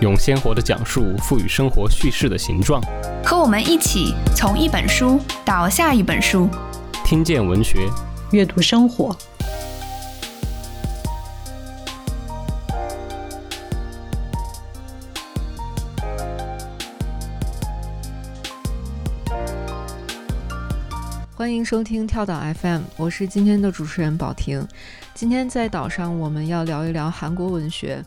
用鲜活的讲述赋予生活叙事的形状。和我们一起从一本书到下一本书，听见文学，阅读生活。欢迎收听跳岛 FM，我是今天的主持人宝婷。今天在岛上，我们要聊一聊韩国文学。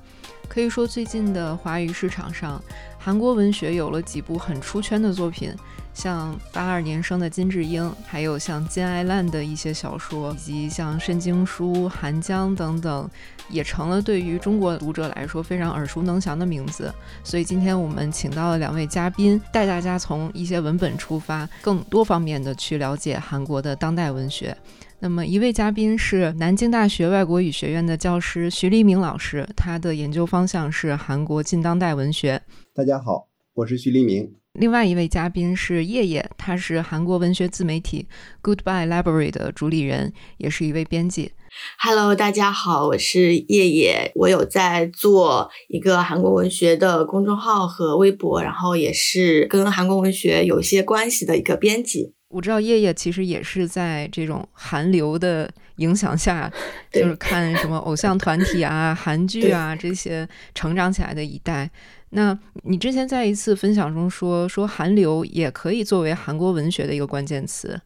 可以说，最近的华语市场上，韩国文学有了几部很出圈的作品，像八二年生的金智英，还有像金爱烂的一些小说，以及像申京书、韩江等等，也成了对于中国读者来说非常耳熟能详的名字。所以今天我们请到了两位嘉宾，带大家从一些文本出发，更多方面的去了解韩国的当代文学。那么，一位嘉宾是南京大学外国语学院的教师徐黎明老师，他的研究方向是韩国近当代文学。大家好，我是徐黎明。另外一位嘉宾是叶叶，他是韩国文学自媒体 Goodbye Library 的主理人，也是一位编辑。Hello，大家好，我是叶叶，我有在做一个韩国文学的公众号和微博，然后也是跟韩国文学有一些关系的一个编辑。我知道叶叶其实也是在这种韩流的影响下，就是看什么偶像团体啊、韩剧啊这些成长起来的一代。那你之前在一次分享中说，说韩流也可以作为韩国文学的一个关键词，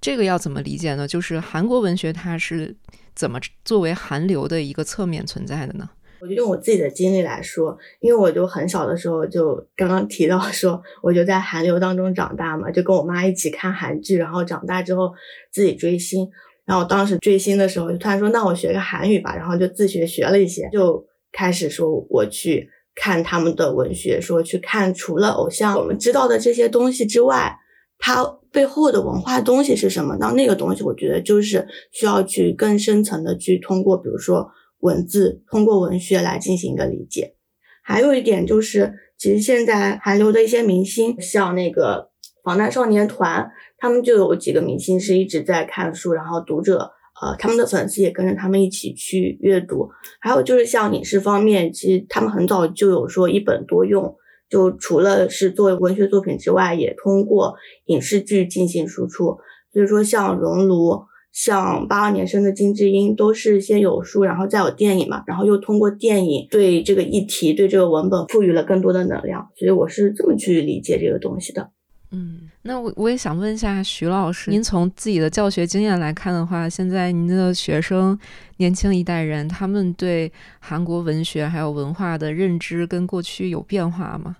这个要怎么理解呢？就是韩国文学它是怎么作为韩流的一个侧面存在的呢？我就用我自己的经历来说，因为我就很小的时候就刚刚提到说，我就在韩流当中长大嘛，就跟我妈一起看韩剧，然后长大之后自己追星，然后当时追星的时候就突然说，那我学个韩语吧，然后就自学学了一些，就开始说我去看他们的文学，说去看除了偶像我们知道的这些东西之外，它背后的文化东西是什么？那那个东西我觉得就是需要去更深层的去通过，比如说。文字通过文学来进行一个理解，还有一点就是，其实现在韩流的一些明星，像那个防弹少年团，他们就有几个明星是一直在看书，然后读者，呃，他们的粉丝也跟着他们一起去阅读。还有就是像影视方面，其实他们很早就有说一本多用，就除了是作为文学作品之外，也通过影视剧进行输出。所以说，像《熔炉》。像八二年生的金智英都是先有书，然后再有电影嘛，然后又通过电影对这个议题、对这个文本赋予了更多的能量，所以我是这么去理解这个东西的。嗯，那我我也想问一下徐老师，您从自己的教学经验来看的话，现在您的学生、年轻一代人，他们对韩国文学还有文化的认知跟过去有变化吗？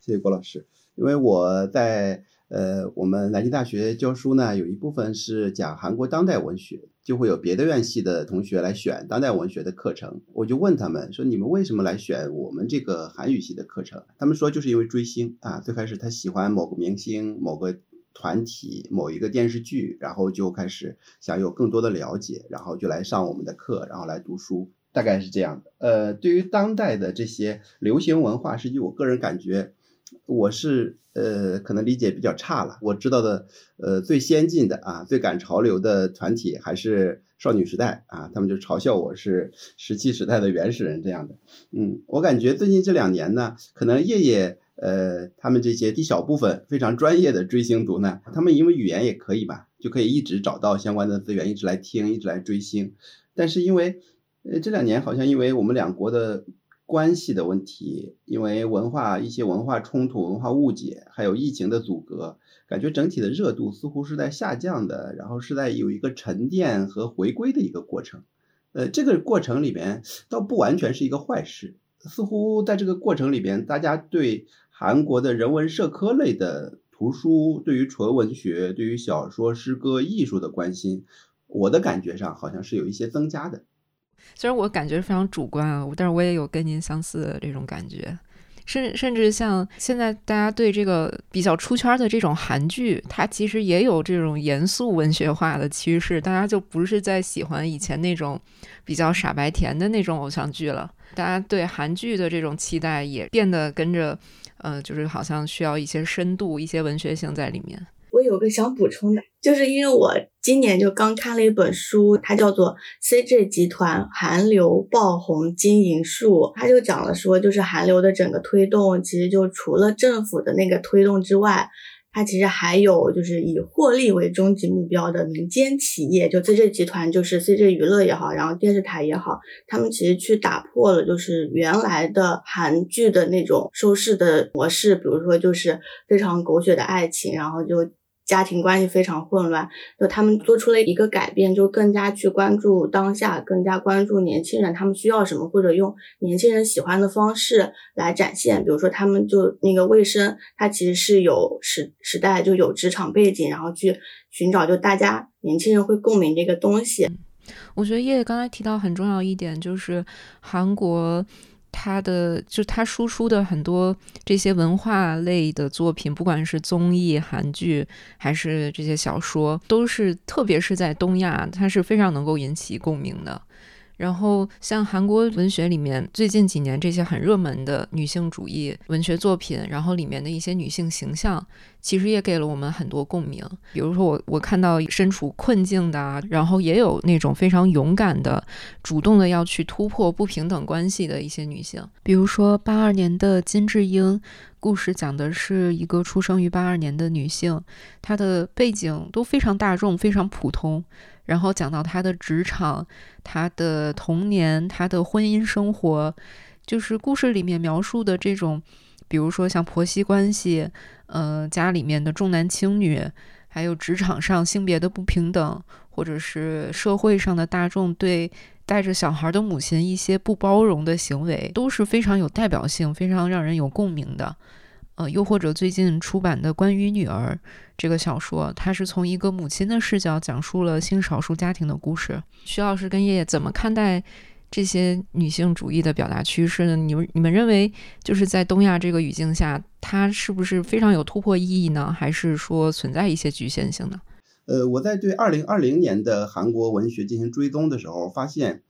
谢谢郭老师，因为我在。呃，我们南京大学教书呢，有一部分是讲韩国当代文学，就会有别的院系的同学来选当代文学的课程。我就问他们说：“你们为什么来选我们这个韩语系的课程？”他们说：“就是因为追星啊，最开始他喜欢某个明星、某个团体、某一个电视剧，然后就开始想有更多的了解，然后就来上我们的课，然后来读书，大概是这样的。呃，对于当代的这些流行文化，实际我个人感觉。”我是呃，可能理解比较差了。我知道的，呃，最先进的啊，最赶潮流的团体还是少女时代啊，他们就嘲笑我是石器时代的原始人这样的。嗯，我感觉最近这两年呢，可能叶叶呃，他们这些一小部分非常专业的追星族呢，他们因为语言也可以吧，就可以一直找到相关的资源，一直来听，一直来追星。但是因为呃这两年好像因为我们两国的。关系的问题，因为文化一些文化冲突、文化误解，还有疫情的阻隔，感觉整体的热度似乎是在下降的，然后是在有一个沉淀和回归的一个过程。呃，这个过程里边倒不完全是一个坏事，似乎在这个过程里边，大家对韩国的人文社科类的图书，对于纯文学、对于小说、诗歌、艺术的关心，我的感觉上好像是有一些增加的。虽然我感觉非常主观啊，但是我也有跟您相似的这种感觉，甚甚至像现在大家对这个比较出圈的这种韩剧，它其实也有这种严肃文学化的趋势，大家就不是在喜欢以前那种比较傻白甜的那种偶像剧了，大家对韩剧的这种期待也变得跟着，呃，就是好像需要一些深度、一些文学性在里面。有个想补充的，就是因为我今年就刚看了一本书，它叫做《CJ 集团韩流爆红经营术》，它就讲了说，就是韩流的整个推动，其实就除了政府的那个推动之外。它其实还有就是以获利为终极目标的民间企业，就 CJ 集团，就是 CJ 娱乐也好，然后电视台也好，他们其实去打破了就是原来的韩剧的那种收视的模式，比如说就是非常狗血的爱情，然后就。家庭关系非常混乱，就他们做出了一个改变，就更加去关注当下，更加关注年轻人他们需要什么，或者用年轻人喜欢的方式来展现。比如说，他们就那个卫生，它其实是有时时代就有职场背景，然后去寻找就大家年轻人会共鸣的一个东西。我觉得叶叶刚才提到很重要一点，就是韩国。他的就他输出的很多这些文化类的作品，不管是综艺、韩剧还是这些小说，都是特别是在东亚，它是非常能够引起共鸣的。然后，像韩国文学里面最近几年这些很热门的女性主义文学作品，然后里面的一些女性形象，其实也给了我们很多共鸣。比如说，我我看到身处困境的，然后也有那种非常勇敢的、主动的要去突破不平等关系的一些女性。比如说，八二年的金智英，故事讲的是一个出生于八二年的女性，她的背景都非常大众、非常普通。然后讲到她的职场、她的童年、她的婚姻生活，就是故事里面描述的这种，比如说像婆媳关系，呃，家里面的重男轻女，还有职场上性别的不平等，或者是社会上的大众对带着小孩的母亲一些不包容的行为，都是非常有代表性、非常让人有共鸣的。呃，又或者最近出版的关于女儿这个小说，它是从一个母亲的视角讲述了性少数家庭的故事。徐老师跟叶叶怎么看待这些女性主义的表达趋势呢？你们你们认为就是在东亚这个语境下，它是不是非常有突破意义呢？还是说存在一些局限性呢？呃，我在对二零二零年的韩国文学进行追踪的时候，发现，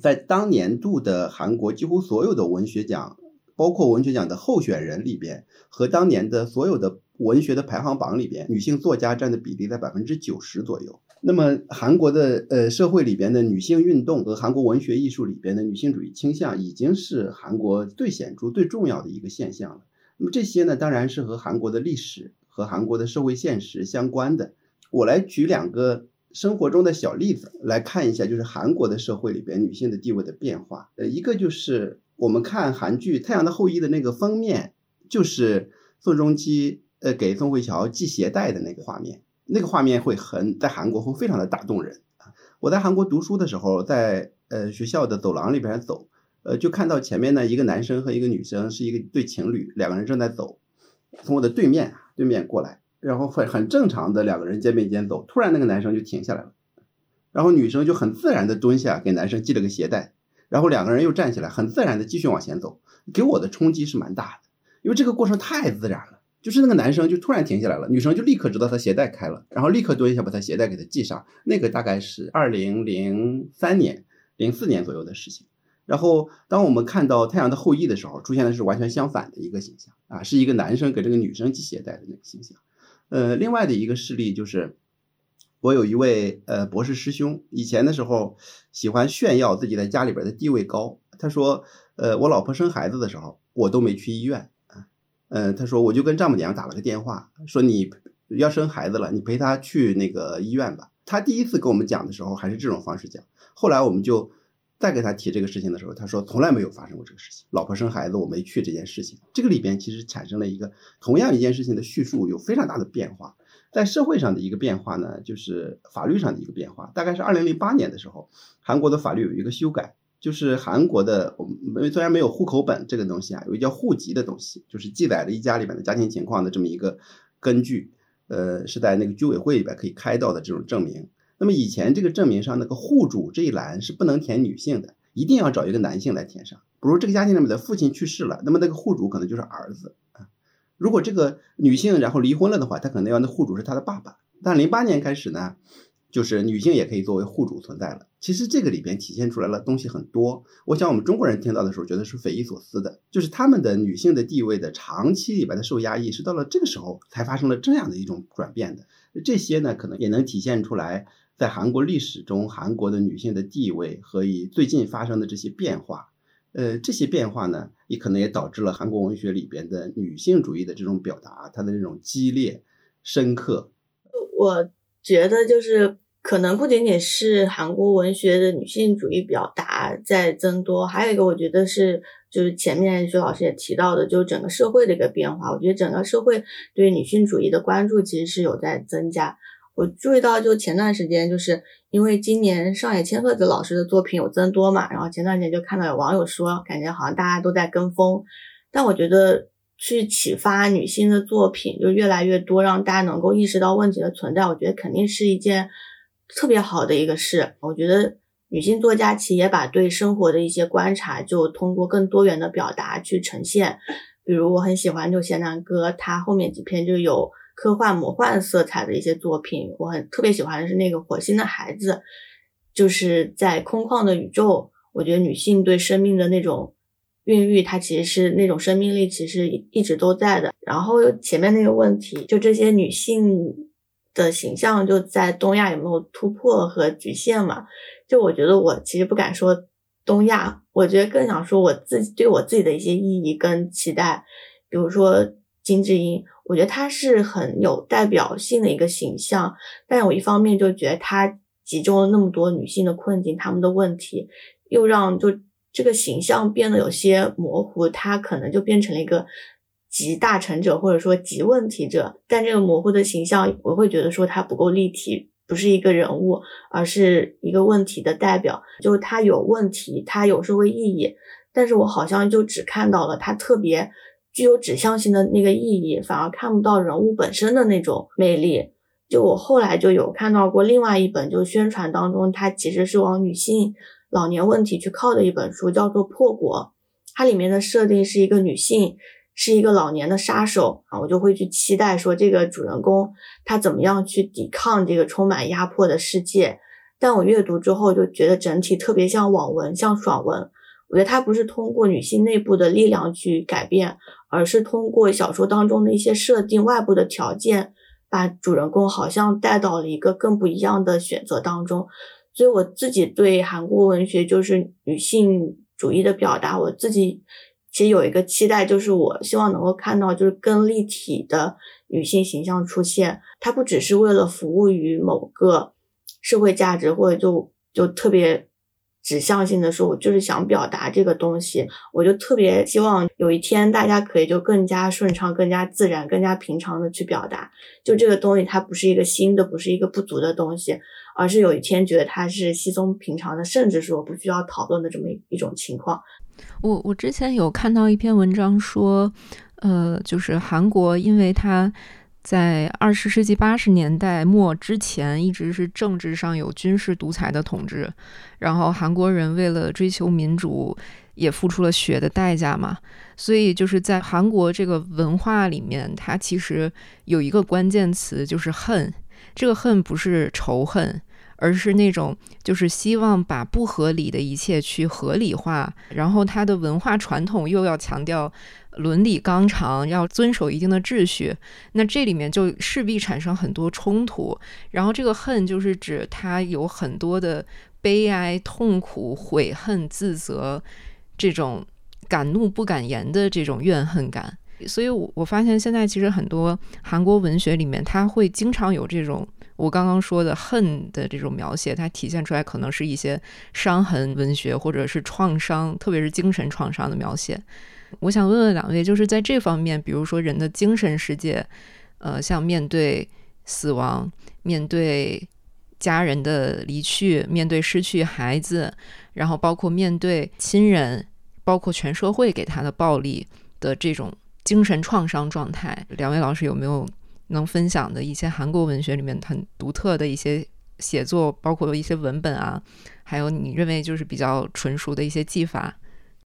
在当年度的韩国几乎所有的文学奖。包括文学奖的候选人里边，和当年的所有的文学的排行榜里边，女性作家占的比例在百分之九十左右。那么韩国的呃社会里边的女性运动和韩国文学艺术里边的女性主义倾向，已经是韩国最显著、最重要的一个现象了。那么这些呢，当然是和韩国的历史和韩国的社会现实相关的。我来举两个生活中的小例子来看一下，就是韩国的社会里边女性的地位的变化。呃，一个就是。我们看韩剧《太阳的后裔》的那个封面，就是宋仲基呃给宋慧乔系鞋带的那个画面，那个画面会很在韩国会非常的打动人！我在韩国读书的时候，在呃学校的走廊里边走，呃就看到前面呢一个男生和一个女生是一个对情侣，两个人正在走，从我的对面对面过来，然后很很正常的两个人肩并肩走，突然那个男生就停下来了，然后女生就很自然的蹲下给男生系了个鞋带。然后两个人又站起来，很自然的继续往前走，给我的冲击是蛮大的，因为这个过程太自然了。就是那个男生就突然停下来了，女生就立刻知道他鞋带开了，然后立刻蹲下把他鞋带给他系上。那个大概是二零零三年、零四年左右的事情。然后当我们看到《太阳的后裔》的时候，出现的是完全相反的一个形象啊，是一个男生给这个女生系鞋带的那个形象。呃，另外的一个事例就是。我有一位呃博士师兄，以前的时候喜欢炫耀自己在家里边的地位高。他说，呃，我老婆生孩子的时候，我都没去医院啊。嗯，他说我就跟丈母娘打了个电话，说你要生孩子了，你陪她去那个医院吧。他第一次跟我们讲的时候还是这种方式讲，后来我们就再给他提这个事情的时候，他说从来没有发生过这个事情，老婆生孩子我没去这件事情。这个里边其实产生了一个同样一件事情的叙述有非常大的变化。在社会上的一个变化呢，就是法律上的一个变化。大概是二零零八年的时候，韩国的法律有一个修改，就是韩国的我们虽然没有户口本这个东西啊，有一个叫户籍的东西，就是记载了一家里面的家庭情况的这么一个根据，呃，是在那个居委会里边可以开到的这种证明。那么以前这个证明上那个户主这一栏是不能填女性的，一定要找一个男性来填上。比如这个家庭里面的父亲去世了，那么那个户主可能就是儿子啊。如果这个女性然后离婚了的话，她可能要那户主是她的爸爸。但零八年开始呢？就是女性也可以作为户主存在了。其实这个里边体现出来了东西很多。我想我们中国人听到的时候觉得是匪夷所思的，就是他们的女性的地位的长期里边的受压抑，是到了这个时候才发生了这样的一种转变的。这些呢，可能也能体现出来，在韩国历史中，韩国的女性的地位和以最近发生的这些变化。呃，这些变化呢，也可能也导致了韩国文学里边的女性主义的这种表达，它的这种激烈、深刻。我。觉得就是可能不仅仅是韩国文学的女性主义表达在增多，还有一个我觉得是就是前面徐老师也提到的，就整个社会的一个变化。我觉得整个社会对女性主义的关注其实是有在增加。我注意到，就前段时间就是因为今年上野千鹤子老师的作品有增多嘛，然后前段时间就看到有网友说，感觉好像大家都在跟风，但我觉得。去启发女性的作品就越来越多，让大家能够意识到问题的存在，我觉得肯定是一件特别好的一个事。我觉得女性作家其实也把对生活的一些观察，就通过更多元的表达去呈现。比如我很喜欢就贤南哥，他后面几篇就有科幻魔幻色彩的一些作品。我很特别喜欢的是那个火星的孩子，就是在空旷的宇宙，我觉得女性对生命的那种。孕育它其实是那种生命力，其实一直都在的。然后前面那个问题，就这些女性的形象就在东亚有没有突破和局限嘛？就我觉得我其实不敢说东亚，我觉得更想说我自己对我自己的一些意义跟期待。比如说金智英，我觉得她是很有代表性的一个形象，但我一方面就觉得她集中了那么多女性的困境，她们的问题，又让就。这个形象变得有些模糊，他可能就变成了一个集大成者，或者说集问题者。但这个模糊的形象，我会觉得说他不够立体，不是一个人物，而是一个问题的代表。就是他有问题，他有社会意义，但是我好像就只看到了他特别具有指向性的那个意义，反而看不到人物本身的那种魅力。就我后来就有看到过另外一本，就宣传当中，它其实是往女性。老年问题去靠的一本书叫做《破国》，它里面的设定是一个女性，是一个老年的杀手啊，我就会去期待说这个主人公他怎么样去抵抗这个充满压迫的世界。但我阅读之后就觉得整体特别像网文，像爽文。我觉得它不是通过女性内部的力量去改变，而是通过小说当中的一些设定、外部的条件，把主人公好像带到了一个更不一样的选择当中。所以我自己对韩国文学就是女性主义的表达，我自己其实有一个期待，就是我希望能够看到就是更立体的女性形象出现，它不只是为了服务于某个社会价值，或者就就特别。指向性的说，我就是想表达这个东西，我就特别希望有一天大家可以就更加顺畅、更加自然、更加平常的去表达。就这个东西，它不是一个新的，不是一个不足的东西，而是有一天觉得它是稀松平常的，甚至说不需要讨论的这么一种情况。我我之前有看到一篇文章说，呃，就是韩国，因为它。在二十世纪八十年代末之前，一直是政治上有军事独裁的统治，然后韩国人为了追求民主，也付出了血的代价嘛。所以就是在韩国这个文化里面，它其实有一个关键词，就是恨。这个恨不是仇恨，而是那种就是希望把不合理的一切去合理化，然后他的文化传统又要强调。伦理纲常要遵守一定的秩序，那这里面就势必产生很多冲突。然后这个恨就是指他有很多的悲哀、痛苦、悔恨、自责，这种敢怒不敢言的这种怨恨感。所以，我我发现现在其实很多韩国文学里面，它会经常有这种我刚刚说的恨的这种描写，它体现出来可能是一些伤痕文学，或者是创伤，特别是精神创伤的描写。我想问问两位，就是在这方面，比如说人的精神世界，呃，像面对死亡、面对家人的离去、面对失去孩子，然后包括面对亲人，包括全社会给他的暴力的这种精神创伤状态，两位老师有没有能分享的一些韩国文学里面很独特的一些写作，包括一些文本啊，还有你认为就是比较纯熟的一些技法？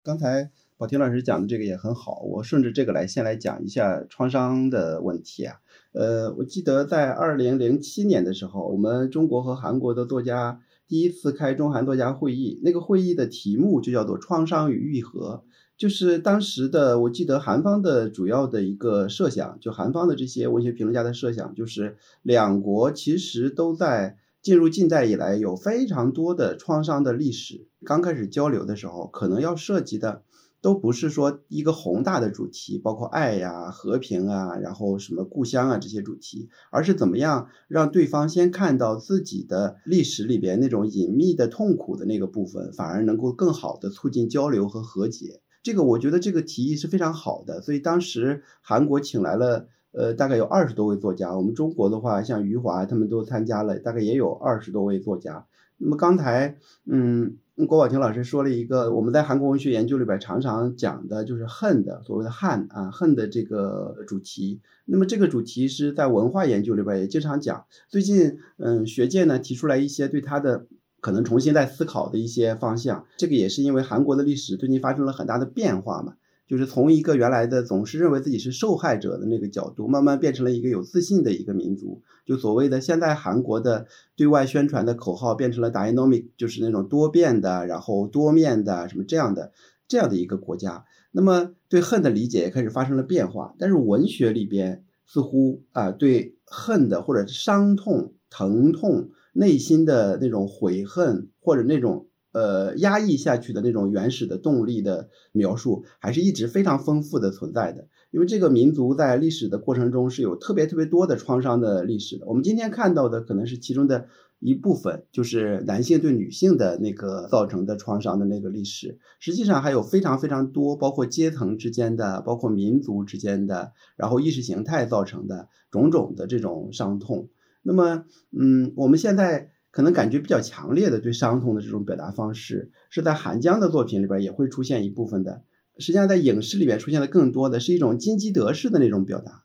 刚才宝婷老师讲的这个也很好，我顺着这个来先来讲一下创伤的问题啊。呃，我记得在二零零七年的时候，我们中国和韩国的作家第一次开中韩作家会议，那个会议的题目就叫做“创伤与愈合”。就是当时的，我记得韩方的主要的一个设想，就韩方的这些文学评论家的设想，就是两国其实都在进入近代以来有非常多的创伤的历史。刚开始交流的时候，可能要涉及的都不是说一个宏大的主题，包括爱呀、和平啊，然后什么故乡啊这些主题，而是怎么样让对方先看到自己的历史里边那种隐秘的痛苦的那个部分，反而能够更好的促进交流和和解。这个我觉得这个提议是非常好的，所以当时韩国请来了呃大概有二十多位作家，我们中国的话像余华他们都参加了，大概也有二十多位作家。那么刚才嗯郭宝婷老师说了一个我们在韩国文学研究里边常常讲的就是恨的所谓的汉啊恨的这个主题。那么这个主题是在文化研究里边也经常讲。最近嗯学界呢提出来一些对他的。可能重新在思考的一些方向，这个也是因为韩国的历史最近发生了很大的变化嘛，就是从一个原来的总是认为自己是受害者的那个角度，慢慢变成了一个有自信的一个民族。就所谓的现在韩国的对外宣传的口号变成了 dynamic，就是那种多变的，然后多面的什么这样的这样的一个国家。那么对恨的理解也开始发生了变化，但是文学里边似乎啊对恨的或者伤痛、疼痛。内心的那种悔恨，或者那种呃压抑下去的那种原始的动力的描述，还是一直非常丰富的存在的。因为这个民族在历史的过程中是有特别特别多的创伤的历史的。我们今天看到的可能是其中的一部分，就是男性对女性的那个造成的创伤的那个历史。实际上还有非常非常多，包括阶层之间的，包括民族之间的，然后意识形态造成的种种的这种伤痛。那么，嗯，我们现在可能感觉比较强烈的对伤痛的这种表达方式，是在韩江的作品里边也会出现一部分的。实际上，在影视里边出现的更多的是一种金基德式的那种表达，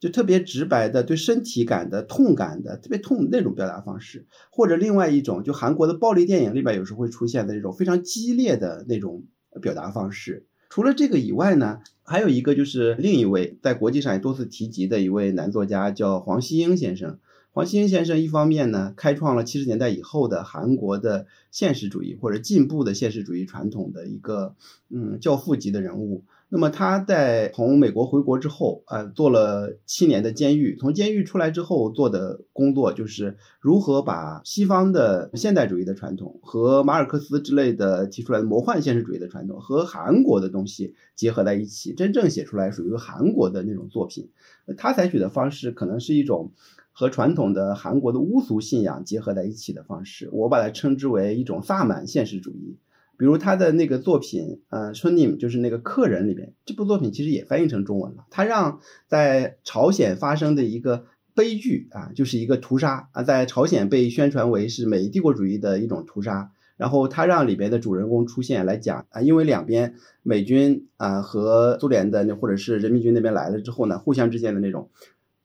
就特别直白的对身体感的痛感的特别痛那种表达方式，或者另外一种，就韩国的暴力电影里边有时候会出现的这种非常激烈的那种表达方式。除了这个以外呢，还有一个就是另一位在国际上也多次提及的一位男作家，叫黄希英先生。黄兴先生一方面呢，开创了七十年代以后的韩国的现实主义或者进步的现实主义传统的一个嗯教父级的人物。那么他在从美国回国之后，啊，做了七年的监狱。从监狱出来之后做的工作就是如何把西方的现代主义的传统和马尔克斯之类的提出来的魔幻现实主义的传统和韩国的东西结合在一起，真正写出来属于韩国的那种作品。他采取的方式可能是一种。和传统的韩国的巫俗信仰结合在一起的方式，我把它称之为一种萨满现实主义。比如他的那个作品，呃，春宁就是那个客人里边，这部作品其实也翻译成中文了。他让在朝鲜发生的一个悲剧啊，就是一个屠杀啊，在朝鲜被宣传为是美帝国主义的一种屠杀。然后他让里边的主人公出现来讲啊，因为两边美军啊和苏联的那或者是人民军那边来了之后呢，互相之间的那种。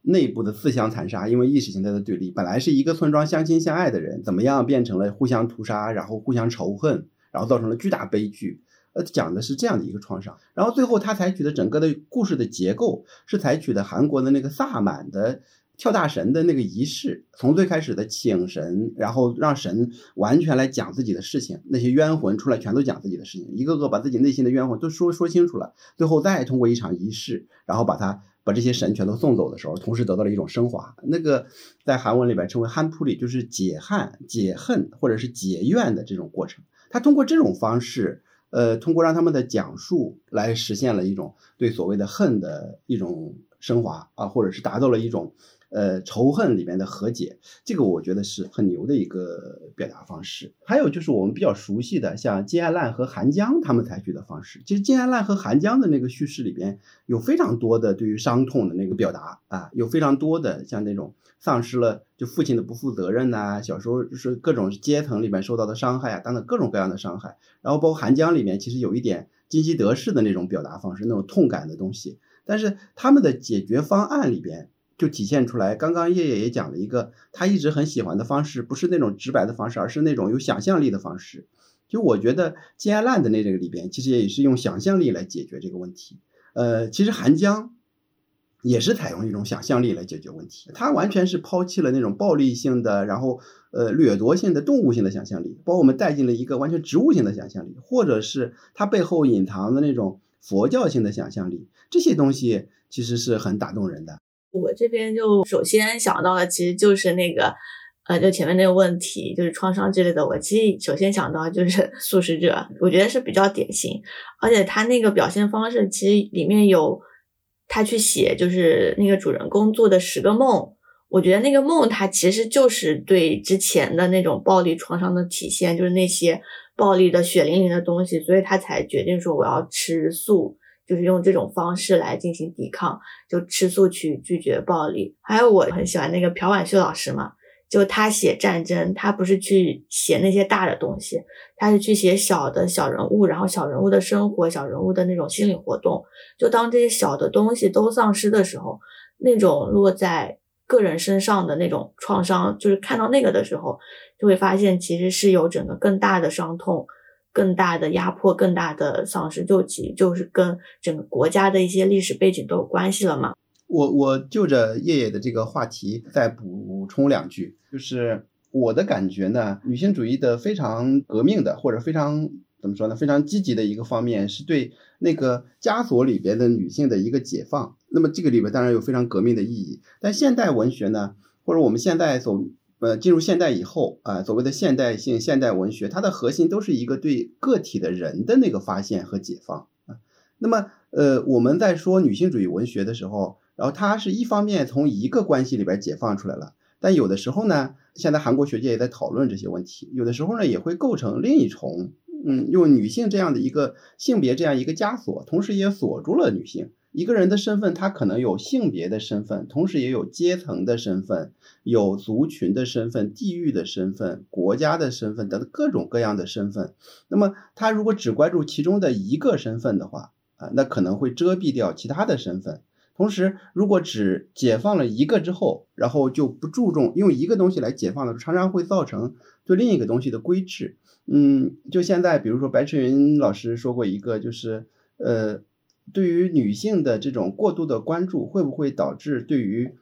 内部的自相残杀，因为意识形态的对立，本来是一个村庄相亲相爱的人，怎么样变成了互相屠杀，然后互相仇恨，然后造成了巨大悲剧。呃，讲的是这样的一个创伤。然后最后他采取的整个的故事的结构是采取的韩国的那个萨满的跳大神的那个仪式，从最开始的请神，然后让神完全来讲自己的事情，那些冤魂出来全都讲自己的事情，一个个把自己内心的冤魂都说说清楚了，最后再通过一场仪式，然后把它。把这些神全都送走的时候，同时得到了一种升华。那个在韩文里边称为汉普里，就是解汉、解恨或者是解怨的这种过程。他通过这种方式，呃，通过让他们的讲述来实现了一种对所谓的恨的一种升华啊，或者是达到了一种。呃，仇恨里面的和解，这个我觉得是很牛的一个表达方式。还有就是我们比较熟悉的，像金爱烂和韩江他们采取的方式。其实金爱烂和韩江的那个叙事里边有非常多的对于伤痛的那个表达啊，有非常多的像那种丧失了就父亲的不负责任呐，小时候是各种阶层里面受到的伤害啊，等等各种各样的伤害。然后包括韩江里面其实有一点金基德式的那种表达方式，那种痛感的东西。但是他们的解决方案里边。就体现出来。刚刚叶叶也讲了一个他一直很喜欢的方式，不是那种直白的方式，而是那种有想象力的方式。就我觉得金爱烂的那这个里边，其实也是用想象力来解决这个问题。呃，其实韩江也是采用一种想象力来解决问题，他完全是抛弃了那种暴力性的，然后呃掠夺性的动物性的想象力，把我们带进了一个完全植物性的想象力，或者是他背后隐藏的那种佛教性的想象力，这些东西其实是很打动人的。我这边就首先想到的其实就是那个。呃，就前面那个问题，就是创伤之类的，我其实首先想到就是 素食者，我觉得是比较典型，而且他那个表现方式，其实里面有他去写，就是那个主人公做的十个梦，我觉得那个梦，它其实就是对之前的那种暴力创伤的体现，就是那些暴力的血淋淋的东西，所以他才决定说我要吃素，就是用这种方式来进行抵抗，就吃素去拒绝暴力。还有我很喜欢那个朴婉秀老师嘛。就他写战争，他不是去写那些大的东西，他是去写小的小人物，然后小人物的生活，小人物的那种心理活动。就当这些小的东西都丧失的时候，那种落在个人身上的那种创伤，就是看到那个的时候，就会发现其实是有整个更大的伤痛、更大的压迫、更大的丧失，就其就是跟整个国家的一些历史背景都有关系了嘛。我我就着叶叶的这个话题再补充两句，就是我的感觉呢，女性主义的非常革命的或者非常怎么说呢，非常积极的一个方面是对那个枷锁里边的女性的一个解放。那么这个里边当然有非常革命的意义。但现代文学呢，或者我们现在所呃进入现代以后啊，所谓的现代性现代文学，它的核心都是一个对个体的人的那个发现和解放啊。那么呃我们在说女性主义文学的时候。然后它是一方面从一个关系里边解放出来了，但有的时候呢，现在韩国学界也在讨论这些问题，有的时候呢也会构成另一重，嗯，用女性这样的一个性别这样一个枷锁，同时也锁住了女性一个人的身份，他可能有性别的身份，同时也有阶层的身份，有族群的身份、地域的身份、国家的身份等各种各样的身份。那么他如果只关注其中的一个身份的话，啊，那可能会遮蔽掉其他的身份。同时，如果只解放了一个之后，然后就不注重用一个东西来解放的，常常会造成对另一个东西的规制。嗯，就现在，比如说白迟云老师说过一个，就是呃，对于女性的这种过度的关注，会不会导致对于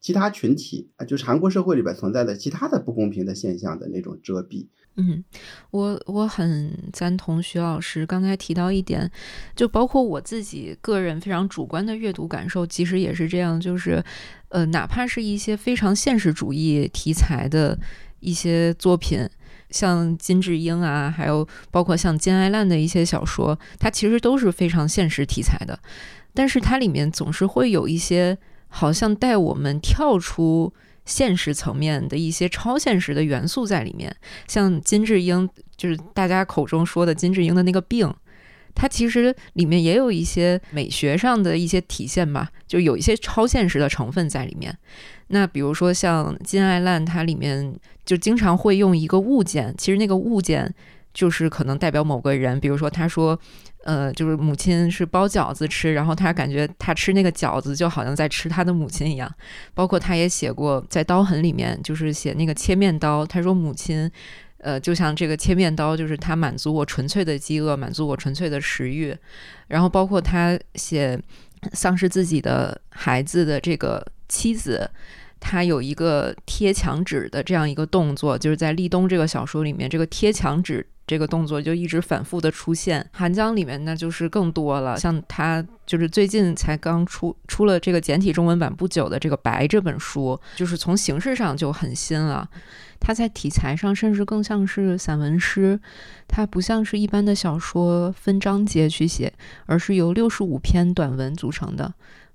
其他群体啊，就是韩国社会里边存在的其他的不公平的现象的那种遮蔽？嗯，我我很赞同徐老师刚才提到一点，就包括我自己个人非常主观的阅读感受，其实也是这样，就是呃，哪怕是一些非常现实主义题材的一些作品，像金智英啊，还有包括像金爱烂的一些小说，它其实都是非常现实题材的，但是它里面总是会有一些好像带我们跳出。现实层面的一些超现实的元素在里面，像金智英，就是大家口中说的金智英的那个病，它其实里面也有一些美学上的一些体现吧，就有一些超现实的成分在里面。那比如说像金爱烂，它里面就经常会用一个物件，其实那个物件就是可能代表某个人，比如说他说。呃，就是母亲是包饺子吃，然后他感觉他吃那个饺子就好像在吃他的母亲一样。包括他也写过在刀痕里面，就是写那个切面刀，他说母亲，呃，就像这个切面刀，就是它满足我纯粹的饥饿，满足我纯粹的食欲。然后包括他写丧失自己的孩子的这个妻子，他有一个贴墙纸的这样一个动作，就是在立冬这个小说里面，这个贴墙纸。这个动作就一直反复的出现，《韩江》里面那就是更多了。像他就是最近才刚出出了这个简体中文版不久的这个《白》这本书，就是从形式上就很新了。它在题材上甚至更像是散文诗，它不像是一般的小说分章节去写，而是由六十五篇短文组成的。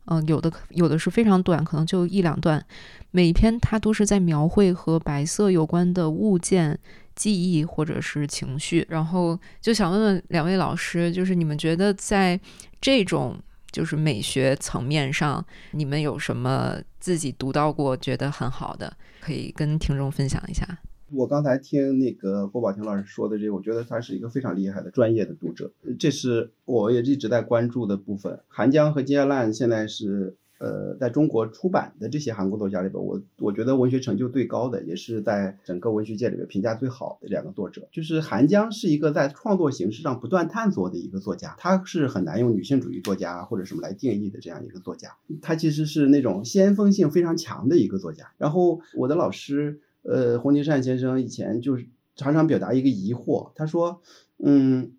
嗯，有的有的是非常短，可能就一两段，每一篇它都是在描绘和白色有关的物件。记忆或者是情绪，然后就想问问两位老师，就是你们觉得在这种就是美学层面上，你们有什么自己读到过觉得很好的，可以跟听众分享一下？我刚才听那个郭宝婷老师说的这个，我觉得他是一个非常厉害的专业的读者，这是我也一直在关注的部分。韩江和金燕烂现在是呃，在中国出版的这些韩国作家里边，我我觉得文学成就最高的，也是在整个文学界里边评价最好的两个作者，就是韩江是一个在创作形式上不断探索的一个作家，他是很难用女性主义作家或者什么来定义的这样一个作家，他其实是那种先锋性非常强的一个作家。然后我的老师，呃，洪金善先生以前就是常常表达一个疑惑，他说，嗯，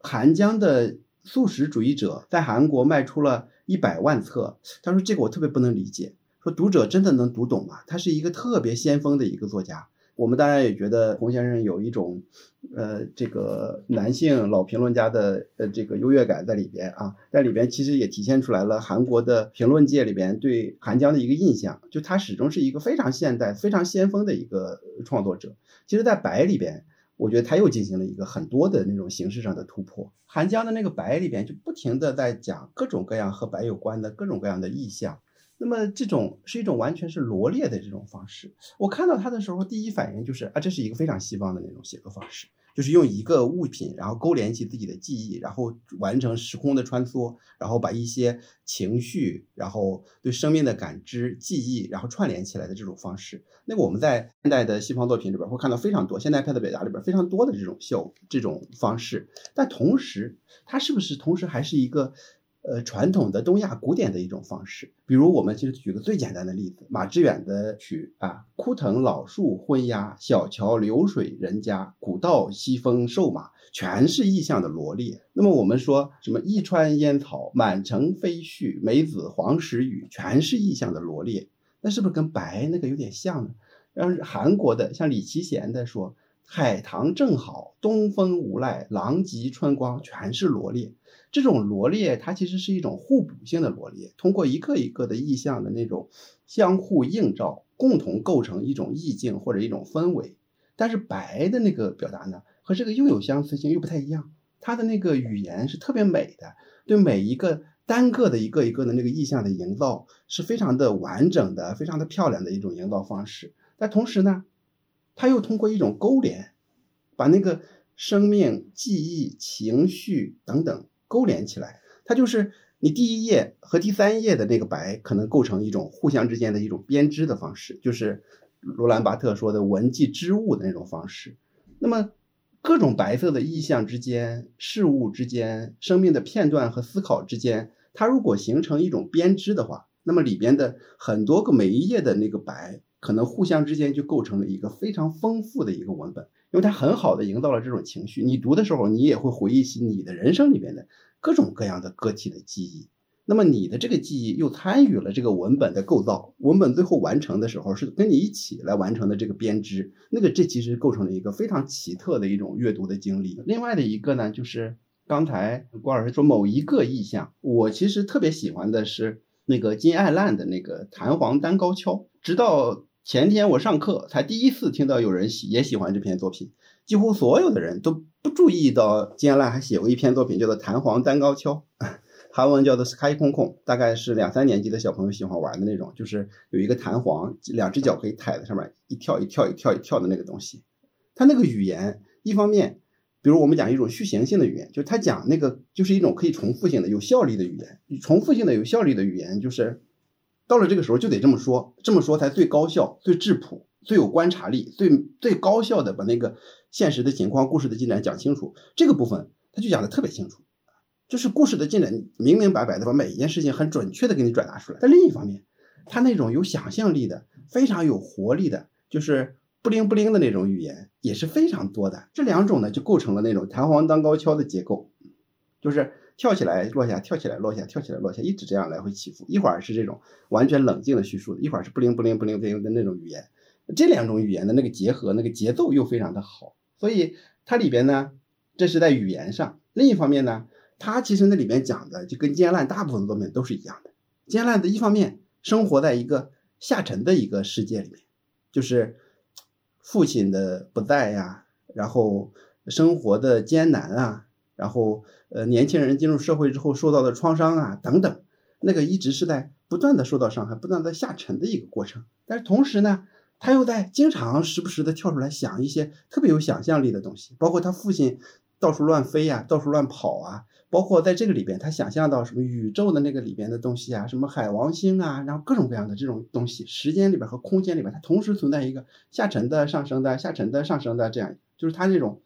韩江的素食主义者在韩国卖出了。一百万册，他说这个我特别不能理解，说读者真的能读懂吗？他是一个特别先锋的一个作家，我们当然也觉得洪先生有一种，呃，这个男性老评论家的呃这个优越感在里边啊，在里边其实也体现出来了韩国的评论界里边对韩江的一个印象，就他始终是一个非常现代、非常先锋的一个创作者。其实，在白里边。我觉得他又进行了一个很多的那种形式上的突破。韩江的那个白里边就不停的在讲各种各样和白有关的各种各样的意象，那么这种是一种完全是罗列的这种方式。我看到他的时候，第一反应就是啊，这是一个非常西方的那种写作方式。就是用一个物品，然后勾连起自己的记忆，然后完成时空的穿梭，然后把一些情绪，然后对生命的感知、记忆，然后串联起来的这种方式。那个我们在现代的西方作品里边会看到非常多，现代派的表达里边非常多的这种效这种方式。但同时，它是不是同时还是一个？呃，传统的东亚古典的一种方式，比如我们其实举个最简单的例子，马致远的曲啊，枯藤老树昏鸦，小桥流水人家，古道西风瘦马，全是意象的罗列。那么我们说什么一川烟草，满城飞絮，梅子黄时雨，全是意象的罗列。那是不是跟白那个有点像呢？让韩国的像李奇贤的说，海棠正好，东风无赖，狼藉春光，全是罗列。这种罗列，它其实是一种互补性的罗列，通过一个一个的意象的那种相互映照，共同构成一种意境或者一种氛围。但是白的那个表达呢，和这个又有相似性又不太一样。它的那个语言是特别美的，对每一个单个的一个一个的那个意象的营造是非常的完整的、非常的漂亮的一种营造方式。但同时呢，它又通过一种勾连，把那个生命、记忆、情绪等等。勾连起来，它就是你第一页和第三页的那个白，可能构成一种互相之间的一种编织的方式，就是罗兰巴特说的文记织物的那种方式。那么各种白色的意象之间、事物之间、生命的片段和思考之间，它如果形成一种编织的话，那么里边的很多个每一页的那个白，可能互相之间就构成了一个非常丰富的一个文本。因为它很好的营造了这种情绪，你读的时候，你也会回忆起你的人生里面的各种各样的个体的记忆。那么你的这个记忆又参与了这个文本的构造，文本最后完成的时候是跟你一起来完成的这个编织。那个这其实构成了一个非常奇特的一种阅读的经历。另外的一个呢，就是刚才郭老师说某一个意象，我其实特别喜欢的是那个金爱烂的那个弹簧单高跷，直到。前天我上课才第一次听到有人喜也喜欢这篇作品，几乎所有的人都不注意到金安还写过一篇作品叫做《弹簧单高跷》，韩文叫做 Sky 空空，大概是两三年级的小朋友喜欢玩的那种，就是有一个弹簧，两只脚可以踩在上面，一跳一跳一跳一跳的那个东西。它那个语言，一方面，比如我们讲一种续行性的语言，就是它讲那个就是一种可以重复性的、有效率的语言。重复性的、有效率的语言就是。到了这个时候就得这么说，这么说才最高效、最质朴、最有观察力、最最高效的把那个现实的情况、故事的进展讲清楚。这个部分他就讲的特别清楚，就是故事的进展明明白白的把每一件事情很准确的给你转达出来。但另一方面，他那种有想象力的、非常有活力的，就是不灵不灵的那种语言也是非常多的。这两种呢，就构成了那种弹簧当高跷的结构，就是。跳起来落下，跳起来落下，跳起来落下，一直这样来回起伏。一会儿是这种完全冷静的叙述，一会儿是不灵不灵不灵不灵的那种语言。这两种语言的那个结合，那个节奏又非常的好。所以它里边呢，这是在语言上。另一方面呢，它其实那里面讲的就跟金烂大部分作品都是一样的。金烂的一方面生活在一个下沉的一个世界里面，就是父亲的不在呀，然后生活的艰难啊。然后，呃，年轻人进入社会之后受到的创伤啊，等等，那个一直是在不断的受到伤害、不断的下沉的一个过程。但是同时呢，他又在经常时不时的跳出来想一些特别有想象力的东西，包括他父亲到处乱飞呀、到处乱跑啊，包括在这个里边，他想象到什么宇宙的那个里边的东西啊，什么海王星啊，然后各种各样的这种东西，时间里边和空间里边，它同时存在一个下沉的、上升的、下沉的、上升的，这样就是他这种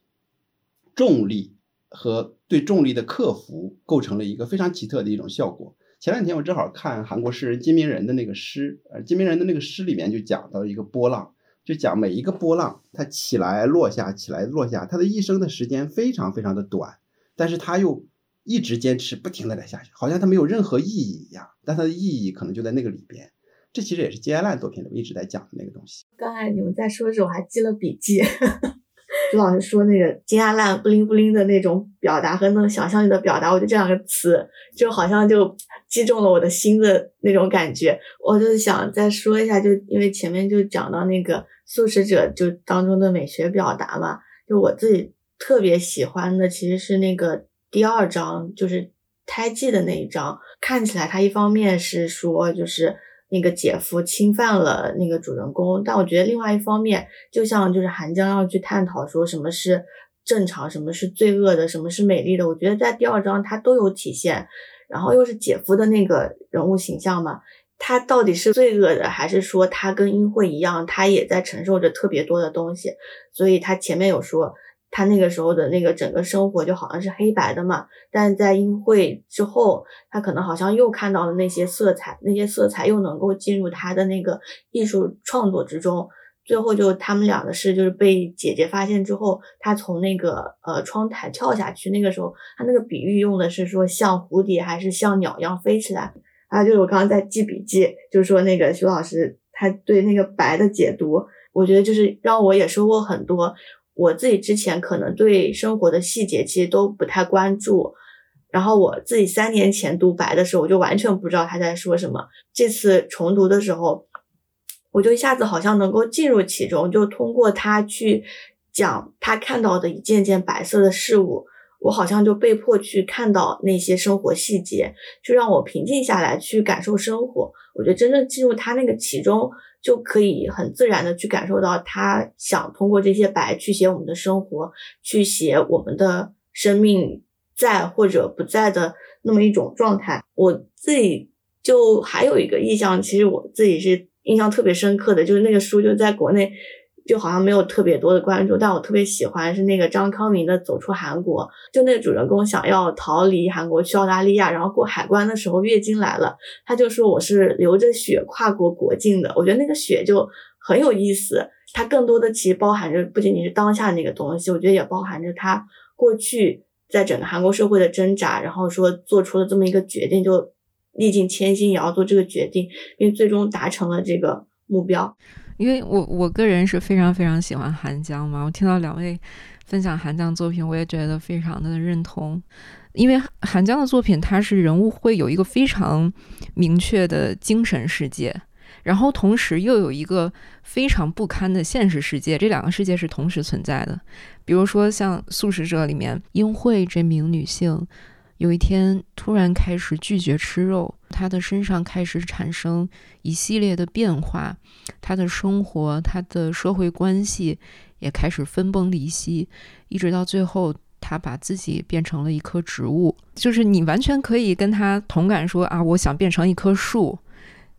重力和对重力的克服，构成了一个非常奇特的一种效果。前两天我正好看韩国诗人金明仁的那个诗，呃，金明仁的那个诗里面就讲到一个波浪，就讲每一个波浪它起来落下，起来落下，它的一生的时间非常非常的短，但是它又一直坚持，不停的在下去，好像它没有任何意义一样，但它的意义可能就在那个里边。这其实也是金爱烂作品里面一直在讲的那个东西。刚才你们在说的时候，我还记了笔记。朱老师说那个金爱烂布灵布灵的那种表达和那种想象力的表达，我觉得这两个词就好像就击中了我的心的那种感觉。我就想再说一下，就因为前面就讲到那个素食者就当中的美学表达嘛，就我自己特别喜欢的其实是那个第二章，就是胎记的那一章。看起来它一方面是说就是那个姐夫侵犯了那个主人公，但我觉得另外一方面，就像就是韩江要去探讨说什么是正常，什么是罪恶的，什么是美丽的，我觉得在第二章他都有体现。然后又是姐夫的那个人物形象嘛，他到底是罪恶的，还是说他跟英惠一样，他也在承受着特别多的东西？所以他前面有说，他那个时候的那个整个生活就好像是黑白的嘛，但在音会之后，他可能好像又看到了那些色彩，那些色彩又能够进入他的那个艺术创作之中。最后就他们俩的事，就是被姐姐发现之后，他从那个呃窗台跳下去。那个时候，他那个比喻用的是说像蝴蝶还是像鸟一样飞起来。还啊，就是我刚刚在记笔记，就是说那个徐老师他对那个白的解读，我觉得就是让我也收获很多。我自己之前可能对生活的细节其实都不太关注，然后我自己三年前读白的时候，我就完全不知道他在说什么。这次重读的时候。我就一下子好像能够进入其中，就通过他去讲他看到的一件件白色的事物，我好像就被迫去看到那些生活细节，就让我平静下来去感受生活。我觉得真正进入他那个其中，就可以很自然的去感受到他想通过这些白去写我们的生活，去写我们的生命在或者不在的那么一种状态。我自己就还有一个印象，其实我自己是。印象特别深刻的就是那个书，就在国内就好像没有特别多的关注，但我特别喜欢是那个张康明的《走出韩国》。就那个主人公想要逃离韩国去澳大利亚，然后过海关的时候月经来了，他就说我是流着血跨过国境的。我觉得那个血就很有意思，它更多的其实包含着不仅仅是当下那个东西，我觉得也包含着他过去在整个韩国社会的挣扎，然后说做出了这么一个决定就。历尽千辛也要做这个决定，因为最终达成了这个目标。因为我我个人是非常非常喜欢韩江嘛，我听到两位分享韩江作品，我也觉得非常的认同。因为韩江的作品，他是人物会有一个非常明确的精神世界，然后同时又有一个非常不堪的现实世界，这两个世界是同时存在的。比如说像《素食者》里面，英惠这名女性。有一天，突然开始拒绝吃肉，他的身上开始产生一系列的变化，他的生活、他的社会关系也开始分崩离析，一直到最后，他把自己变成了一棵植物。就是你完全可以跟他同感，说啊，我想变成一棵树。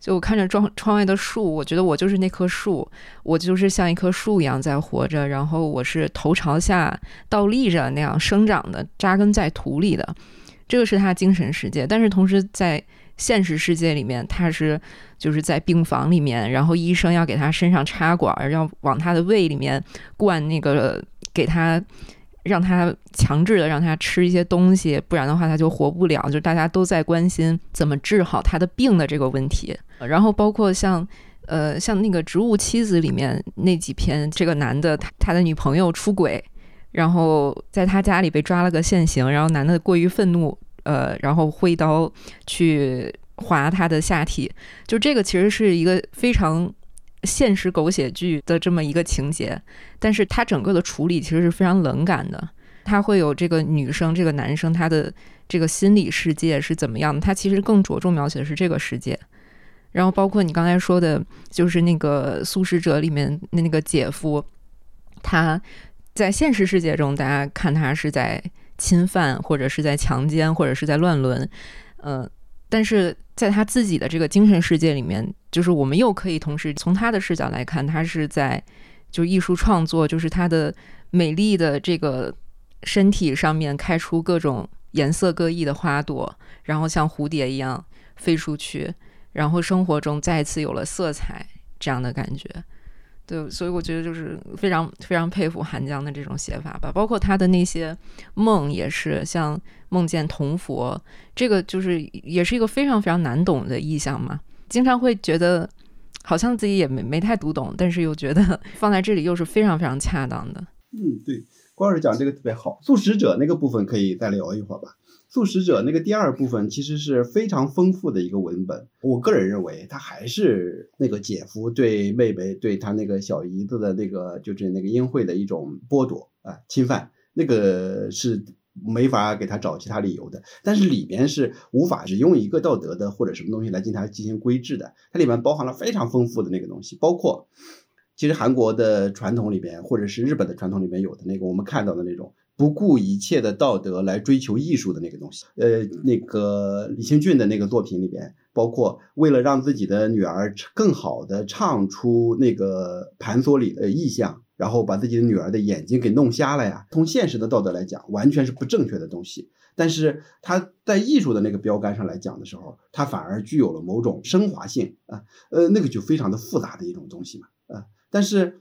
就我看着窗窗外的树，我觉得我就是那棵树，我就是像一棵树一样在活着，然后我是头朝下倒立着那样生长的，扎根在土里的。这个是他精神世界，但是同时在现实世界里面，他是就是在病房里面，然后医生要给他身上插管，要往他的胃里面灌那个，给他让他强制的让他吃一些东西，不然的话他就活不了。就大家都在关心怎么治好他的病的这个问题。然后包括像呃像那个《植物妻子》里面那几篇，这个男的他他的女朋友出轨。然后在他家里被抓了个现行，然后男的过于愤怒，呃，然后挥刀去划他的下体，就这个其实是一个非常现实狗血剧的这么一个情节，但是他整个的处理其实是非常冷感的，他会有这个女生、这个男生他的这个心理世界是怎么样的，他其实更着重描写的是这个世界，然后包括你刚才说的，就是那个《素食者》里面那个姐夫，他。在现实世界中，大家看他是在侵犯，或者是在强奸，或者是在乱伦，呃，但是在他自己的这个精神世界里面，就是我们又可以同时从他的视角来看，他是在就艺术创作，就是他的美丽的这个身体上面开出各种颜色各异的花朵，然后像蝴蝶一样飞出去，然后生活中再次有了色彩这样的感觉。对，所以我觉得就是非常非常佩服韩江的这种写法吧，包括他的那些梦也是，像梦见铜佛，这个就是也是一个非常非常难懂的意象嘛，经常会觉得好像自己也没没太读懂，但是又觉得放在这里又是非常非常恰当的。嗯，对，郭老师讲这个特别好，素食者那个部分可以再聊一会儿吧。素食者那个第二部分其实是非常丰富的一个文本，我个人认为他还是那个姐夫对妹妹对他那个小姨子的那个就是那个英惠的一种剥夺啊侵犯，那个是没法给他找其他理由的。但是里边是无法只用一个道德的或者什么东西来进行进行规制的，它里面包含了非常丰富的那个东西，包括其实韩国的传统里边或者是日本的传统里面有的那个我们看到的那种。不顾一切的道德来追求艺术的那个东西，呃，那个李清俊的那个作品里边，包括为了让自己的女儿更好的唱出那个盘索里的意象，然后把自己的女儿的眼睛给弄瞎了呀。从现实的道德来讲，完全是不正确的东西。但是他在艺术的那个标杆上来讲的时候，他反而具有了某种升华性啊，呃，那个就非常的复杂的一种东西嘛，啊，但是。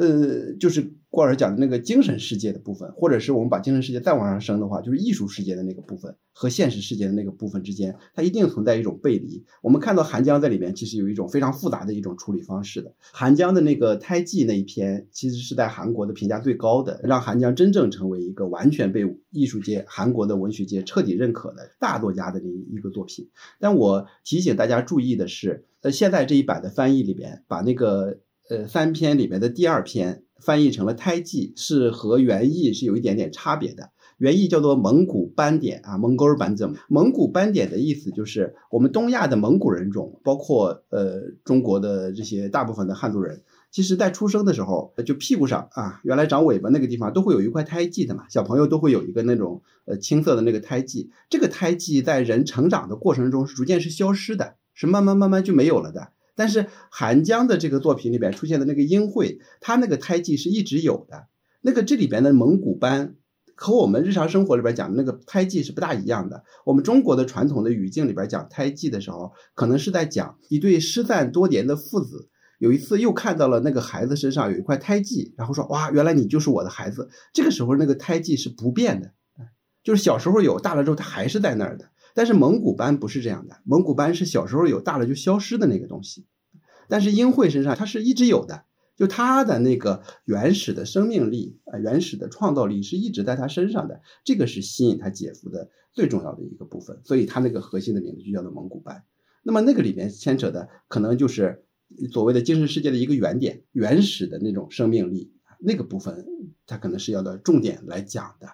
呃，就是郭老师讲的那个精神世界的部分，或者是我们把精神世界再往上升的话，就是艺术世界的那个部分和现实世界的那个部分之间，它一定存在一种背离。我们看到韩江在里面其实有一种非常复杂的一种处理方式的。韩江的那个《胎记》那一篇，其实是在韩国的评价最高的，让韩江真正成为一个完全被艺术界、韩国的文学界彻底认可的大作家的这一个作品。但我提醒大家注意的是，呃，现在这一版的翻译里边把那个。呃，三篇里面的第二篇翻译成了胎记，是和原意是有一点点差别的。原意叫做蒙古斑点啊，蒙古尔斑怎蒙古斑点的意思就是我们东亚的蒙古人种，包括呃中国的这些大部分的汉族人，其实在出生的时候就屁股上啊，原来长尾巴那个地方都会有一块胎记的嘛，小朋友都会有一个那种呃青色的那个胎记。这个胎记在人成长的过程中是逐渐是消失的，是慢慢慢慢就没有了的。但是韩江的这个作品里边出现的那个英惠，他那个胎记是一直有的。那个这里边的蒙古斑和我们日常生活里边讲的那个胎记是不大一样的。我们中国的传统的语境里边讲胎记的时候，可能是在讲一对失散多年的父子，有一次又看到了那个孩子身上有一块胎记，然后说哇，原来你就是我的孩子。这个时候那个胎记是不变的，就是小时候有，大了之后它还是在那儿的。但是蒙古斑不是这样的，蒙古斑是小时候有，大了就消失的那个东西。但是英惠身上它是一直有的，就它的那个原始的生命力啊，原始的创造力是一直在他身上的，这个是吸引他姐夫的最重要的一个部分。所以他那个核心的名字就叫做蒙古斑。那么那个里面牵扯的可能就是所谓的精神世界的一个原点，原始的那种生命力那个部分，它可能是要的重点来讲的。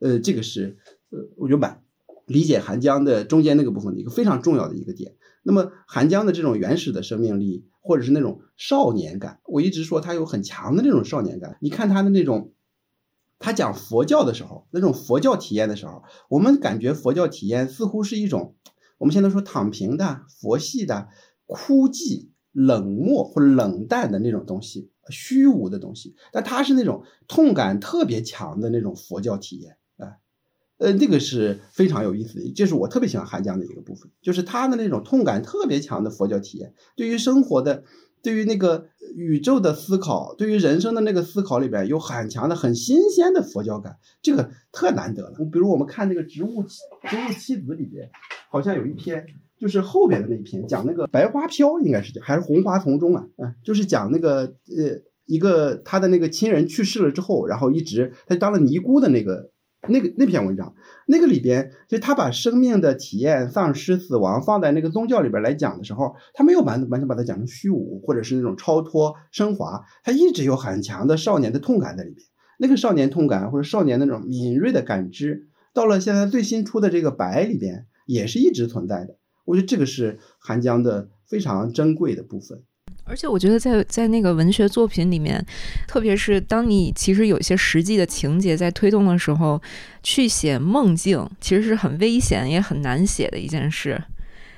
呃，这个是呃，我觉得蛮。理解韩江的中间那个部分的一个非常重要的一个点。那么韩江的这种原始的生命力，或者是那种少年感，我一直说他有很强的那种少年感。你看他的那种，他讲佛教的时候，那种佛教体验的时候，我们感觉佛教体验似乎是一种我们现在说躺平的、佛系的、枯寂、冷漠或冷淡的那种东西，虚无的东西。但他是那种痛感特别强的那种佛教体验。呃，那个是非常有意思的，这是我特别喜欢韩江的一个部分，就是他的那种痛感特别强的佛教体验，对于生活的，对于那个宇宙的思考，对于人生的那个思考里边有很强的、很新鲜的佛教感，这个特难得了。比如我们看那个《植物植物妻子》里边，好像有一篇，就是后边的那一篇，讲那个白花飘，应该是还是红花丛中啊，嗯，就是讲那个呃一个他的那个亲人去世了之后，然后一直他当了尼姑的那个。那个那篇文章，那个里边，就他把生命的体验、丧失、死亡放在那个宗教里边来讲的时候，他没有完完全把它讲成虚无，或者是那种超脱升华，他一直有很强的少年的痛感在里边。那个少年痛感或者少年那种敏锐的感知，到了现在最新出的这个白里边，也是一直存在的。我觉得这个是韩江的非常珍贵的部分。而且我觉得在在那个文学作品里面，特别是当你其实有一些实际的情节在推动的时候，去写梦境其实是很危险也很难写的一件事。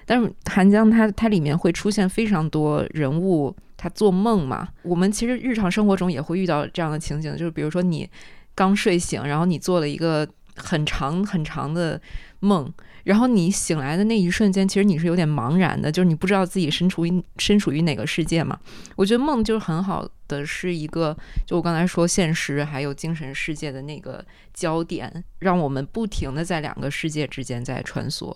但是韩江他他里面会出现非常多人物，他做梦嘛。我们其实日常生活中也会遇到这样的情景，就是比如说你刚睡醒，然后你做了一个很长很长的梦。然后你醒来的那一瞬间，其实你是有点茫然的，就是你不知道自己身处于身处于哪个世界嘛。我觉得梦就是很好的，是一个就我刚才说现实还有精神世界的那个焦点，让我们不停的在两个世界之间在穿梭。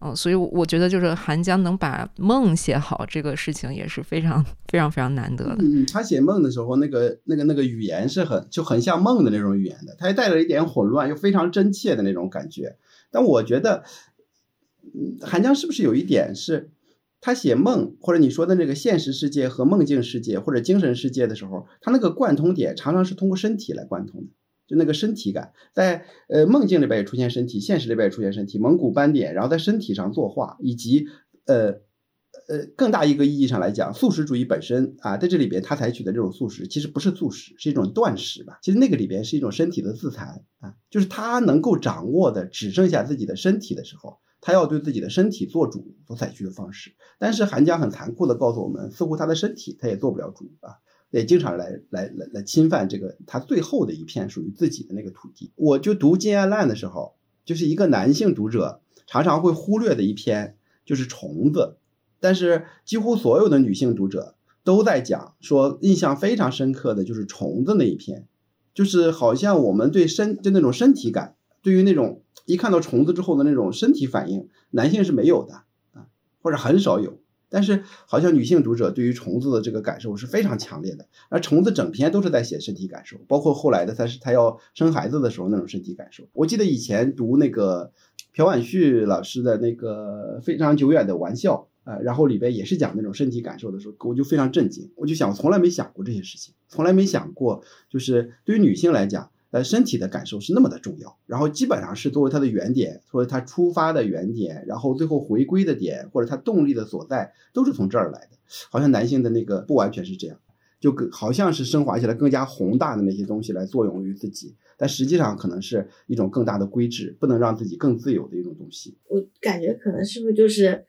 嗯，所以我觉得就是韩江能把梦写好这个事情也是非常 非常非常难得的。嗯，他写梦的时候，那个那个那个语言是很就很像梦的那种语言的，他还带了一点混乱，又非常真切的那种感觉。但我觉得，嗯，韩江是不是有一点是，他写梦或者你说的那个现实世界和梦境世界或者精神世界的时候，他那个贯通点常常是通过身体来贯通的，就那个身体感，在呃梦境里边也出现身体，现实里边也出现身体，蒙古斑点，然后在身体上作画，以及呃。呃，更大一个意义上来讲，素食主义本身啊，在这里边他采取的这种素食，其实不是素食，是一种断食吧。其实那个里边是一种身体的自残啊，就是他能够掌握的只剩下自己的身体的时候，他要对自己的身体做主所采取的方式。但是韩江很残酷的告诉我们，似乎他的身体他也做不了主啊，也经常来来来来侵犯这个他最后的一片属于自己的那个土地。我就读《金安烂》的时候，就是一个男性读者常常会忽略的一篇，就是虫子。但是几乎所有的女性读者都在讲说，印象非常深刻的就是虫子那一篇，就是好像我们对身就那种身体感，对于那种一看到虫子之后的那种身体反应，男性是没有的啊，或者很少有。但是好像女性读者对于虫子的这个感受是非常强烈的，而虫子整篇都是在写身体感受，包括后来的他是他要生孩子的时候那种身体感受。我记得以前读那个朴婉旭老师的那个非常久远的玩笑。呃，然后里边也是讲那种身体感受的时候，我就非常震惊，我就想，我从来没想过这些事情，从来没想过，就是对于女性来讲，呃，身体的感受是那么的重要，然后基本上是作为它的原点，作为它出发的原点，然后最后回归的点或者它动力的所在，都是从这儿来的。好像男性的那个不完全是这样，就更好像是升华起来更加宏大的那些东西来作用于自己，但实际上可能是一种更大的规制，不能让自己更自由的一种东西。我感觉可能是不是就是。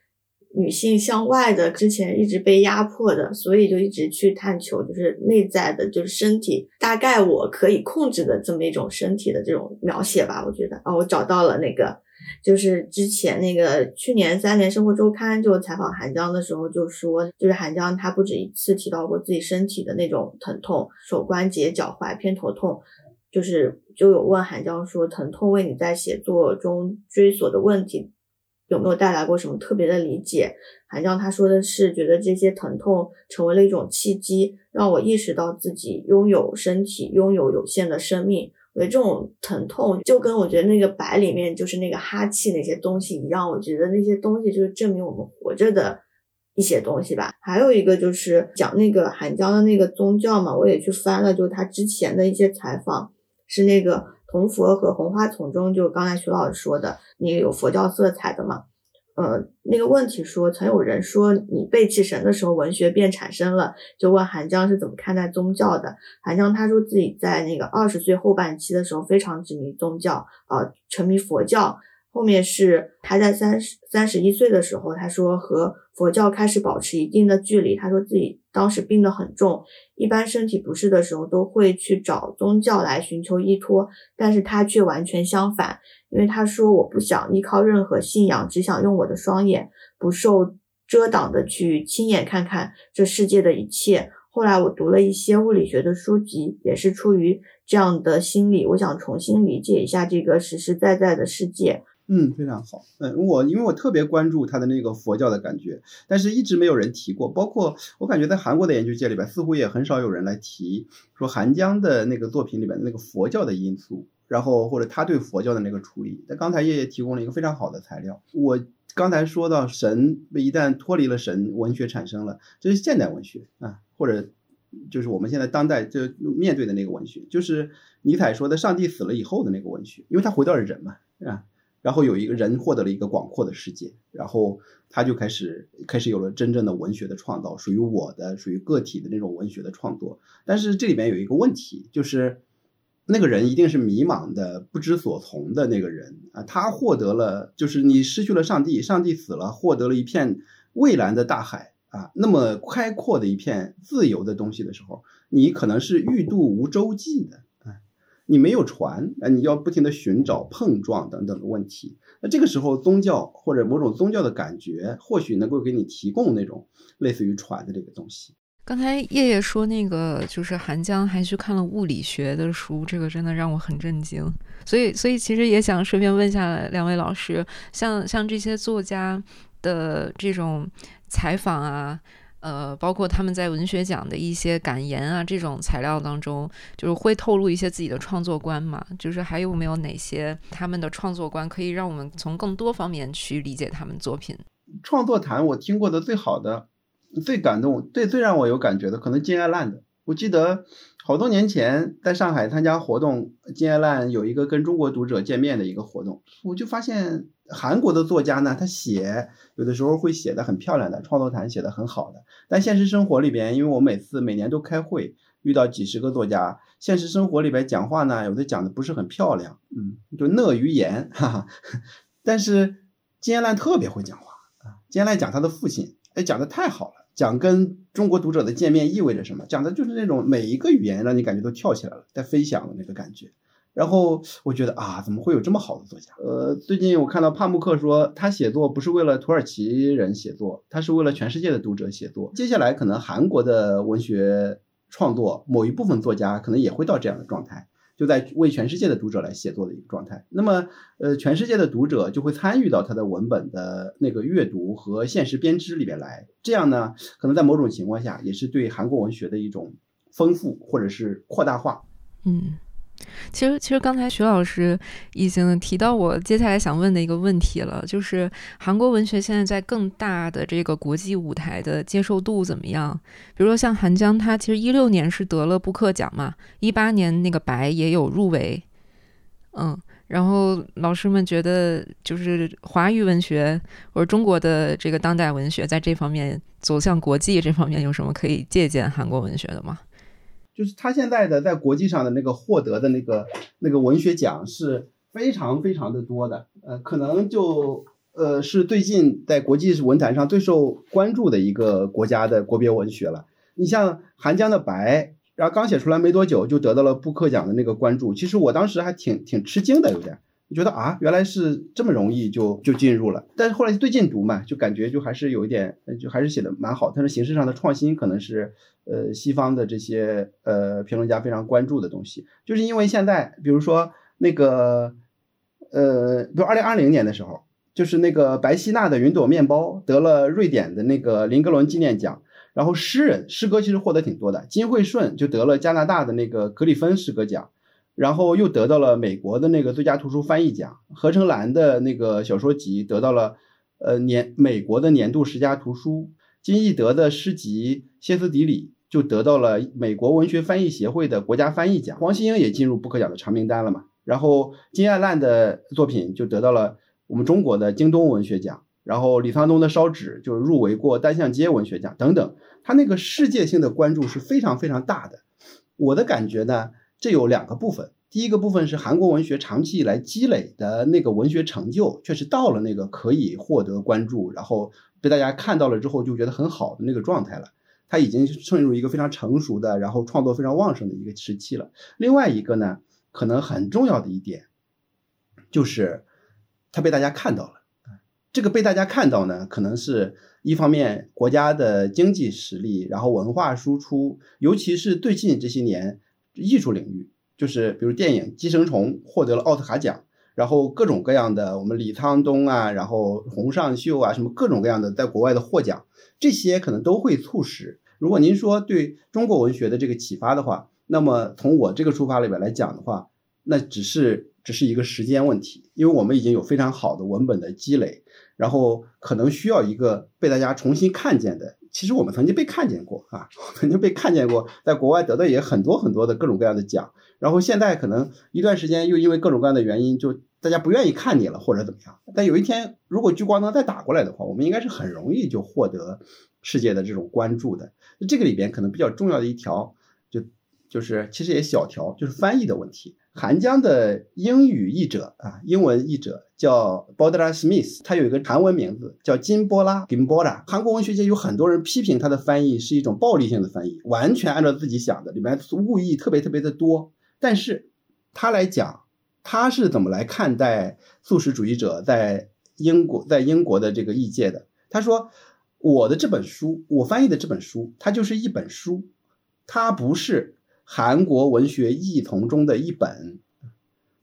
女性向外的之前一直被压迫的，所以就一直去探求，就是内在的，就是身体大概我可以控制的这么一种身体的这种描写吧。我觉得啊，我找到了那个，就是之前那个去年三联生活周刊就采访韩江的时候就说，就是韩江他不止一次提到过自己身体的那种疼痛，手关节、脚踝、偏头痛，就是就有问韩江说，疼痛为你在写作中追索的问题。有没有带来过什么特别的理解？韩江他说的是，觉得这些疼痛成为了一种契机，让我意识到自己拥有身体，拥有有限的生命。我觉得这种疼痛就跟我觉得那个白里面就是那个哈气那些东西一样，我觉得那些东西就是证明我们活着的一些东西吧。还有一个就是讲那个韩江的那个宗教嘛，我也去翻了，就是他之前的一些采访，是那个。红佛和红花丛中，就刚才徐老师说的，那个有佛教色彩的嘛？呃，那个问题说，曾有人说你背弃神的时候，文学便产生了。就问韩江是怎么看待宗教的？韩江他说自己在那个二十岁后半期的时候非常执迷宗教，呃，沉迷佛教。后面是他在三十三十一岁的时候，他说和佛教开始保持一定的距离。他说自己当时病得很重，一般身体不适的时候都会去找宗教来寻求依托，但是他却完全相反，因为他说我不想依靠任何信仰，只想用我的双眼不受遮挡的去亲眼看看这世界的一切。后来我读了一些物理学的书籍，也是出于这样的心理，我想重新理解一下这个实实在在的世界。嗯，非常好。嗯，我因为我特别关注他的那个佛教的感觉，但是一直没有人提过。包括我感觉在韩国的研究界里边，似乎也很少有人来提说韩江的那个作品里边的那个佛教的因素，然后或者他对佛教的那个处理。但刚才叶叶提供了一个非常好的材料。我刚才说到神一旦脱离了神，文学产生了，这是现代文学啊，或者就是我们现在当代就面对的那个文学，就是尼采说的上帝死了以后的那个文学，因为他回到了人嘛，啊。然后有一个人获得了一个广阔的世界，然后他就开始开始有了真正的文学的创造，属于我的、属于个体的那种文学的创作。但是这里面有一个问题，就是那个人一定是迷茫的、不知所从的那个人啊，他获得了，就是你失去了上帝，上帝死了，获得了一片蔚蓝的大海啊，那么开阔的一片自由的东西的时候，你可能是欲渡无舟楫的。你没有船，啊，你要不停的寻找、碰撞等等的问题。那这个时候，宗教或者某种宗教的感觉，或许能够给你提供那种类似于船的这个东西。刚才叶叶说那个，就是韩江还去看了物理学的书，这个真的让我很震惊。所以，所以其实也想顺便问一下两位老师，像像这些作家的这种采访啊。呃，包括他们在文学奖的一些感言啊，这种材料当中，就是会透露一些自己的创作观嘛。就是还有没有哪些他们的创作观，可以让我们从更多方面去理解他们作品？创作谈我听过的最好的、最感动、最最让我有感觉的，可能金爱烂的。我记得好多年前在上海参加活动，金爱烂有一个跟中国读者见面的一个活动，我就发现。韩国的作家呢，他写有的时候会写的很漂亮的创作谈写的很好的，但现实生活里边，因为我每次每年都开会，遇到几十个作家，现实生活里边讲话呢，有的讲的不是很漂亮，嗯，就讷于言，哈哈。但是金燕烂特别会讲话啊，金燕烂讲他的父亲，哎，讲的太好了，讲跟中国读者的见面意味着什么，讲的就是那种每一个语言让你感觉都跳起来了，在飞翔的那个感觉。然后我觉得啊，怎么会有这么好的作家？呃，最近我看到帕慕克说，他写作不是为了土耳其人写作，他是为了全世界的读者写作。接下来可能韩国的文学创作某一部分作家可能也会到这样的状态，就在为全世界的读者来写作的一个状态。那么，呃，全世界的读者就会参与到他的文本的那个阅读和现实编织里边来。这样呢，可能在某种情况下也是对韩国文学的一种丰富或者是扩大化。嗯。其实，其实刚才徐老师已经提到我接下来想问的一个问题了，就是韩国文学现在在更大的这个国际舞台的接受度怎么样？比如说像韩江，他其实一六年是得了布克奖嘛，一八年那个白也有入围，嗯，然后老师们觉得就是华语文学或者中国的这个当代文学在这方面走向国际这方面有什么可以借鉴韩国文学的吗？就是他现在的在国际上的那个获得的那个那个文学奖是非常非常的多的，呃，可能就呃是最近在国际文坛上最受关注的一个国家的国别文学了。你像韩江的《白》，然后刚写出来没多久就得到了布克奖的那个关注，其实我当时还挺挺吃惊的，有点。觉得啊，原来是这么容易就就进入了，但是后来最近读嘛，就感觉就还是有一点，就还是写的蛮好。但是形式上的创新可能是呃西方的这些呃评论家非常关注的东西，就是因为现在比如说那个呃，比如二零二零年的时候，就是那个白希娜的《云朵面包》得了瑞典的那个林格伦纪念奖，然后诗人诗歌其实获得挺多的，金惠顺就得了加拿大的那个格里芬诗歌奖。然后又得到了美国的那个最佳图书翻译奖，何成兰的那个小说集得到了，呃年美国的年度十佳图书，金义德的诗集《歇斯底里》就得到了美国文学翻译协会的国家翻译奖，黄希英也进入不可奖的长名单了嘛。然后金爱烂的作品就得到了我们中国的京东文学奖，然后李沧东的烧纸就入围过单向街文学奖等等，他那个世界性的关注是非常非常大的。我的感觉呢？这有两个部分，第一个部分是韩国文学长期以来积累的那个文学成就，确实到了那个可以获得关注，然后被大家看到了之后就觉得很好的那个状态了。他已经进入一个非常成熟的，然后创作非常旺盛的一个时期了。另外一个呢，可能很重要的一点，就是他被大家看到了。这个被大家看到呢，可能是一方面国家的经济实力，然后文化输出，尤其是最近这些年。艺术领域就是比如电影《寄生虫》获得了奥斯卡奖，然后各种各样的我们李沧东啊，然后洪尚秀啊，什么各种各样的在国外的获奖，这些可能都会促使。如果您说对中国文学的这个启发的话，那么从我这个出发里边来讲的话，那只是只是一个时间问题，因为我们已经有非常好的文本的积累，然后可能需要一个被大家重新看见的。其实我们曾经被看见过啊，曾经被看见过，在国外得到也很多很多的各种各样的奖，然后现在可能一段时间又因为各种各样的原因，就大家不愿意看你了，或者怎么样。但有一天，如果聚光灯再打过来的话，我们应该是很容易就获得世界的这种关注的。这个里边可能比较重要的一条，就就是其实也小条，就是翻译的问题。韩江的英语译者啊，英文译者叫 Bodra Smith，他有一个韩文名字叫金波拉 Gimbora。韩国文学界有很多人批评他的翻译是一种暴力性的翻译，完全按照自己想的，里面误译特别特别的多。但是他来讲，他是怎么来看待素食主义者在英国在英国的这个译界的？他说：“我的这本书，我翻译的这本书，它就是一本书，它不是。”韩国文学译丛中的一本，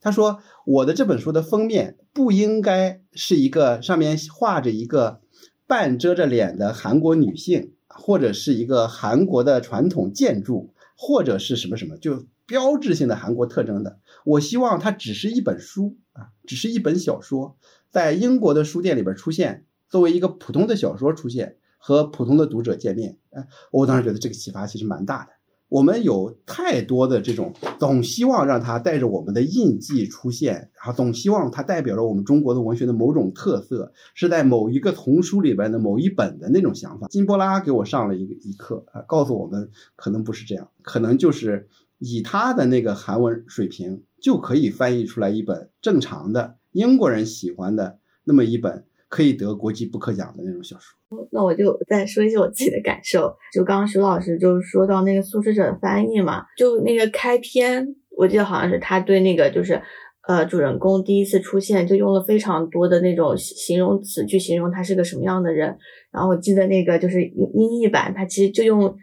他说：“我的这本书的封面不应该是一个上面画着一个半遮着脸的韩国女性，或者是一个韩国的传统建筑，或者是什么什么，就标志性的韩国特征的。我希望它只是一本书啊，只是一本小说，在英国的书店里边出现，作为一个普通的小说出现，和普通的读者见面。哎，我当时觉得这个启发其实蛮大的。”我们有太多的这种，总希望让它带着我们的印记出现，然后总希望它代表着我们中国的文学的某种特色，是在某一个丛书里边的某一本的那种想法。金波拉给我上了一个一课啊，告诉我们可能不是这样，可能就是以他的那个韩文水平就可以翻译出来一本正常的英国人喜欢的那么一本。可以得国际布克奖的那种小说。那我就再说一些我自己的感受。就刚刚徐老师就是说到那个素食者的翻译嘛，就那个开篇，我记得好像是他对那个就是呃主人公第一次出现就用了非常多的那种形容词去形容他是个什么样的人。然后我记得那个就是英译版，他其实就用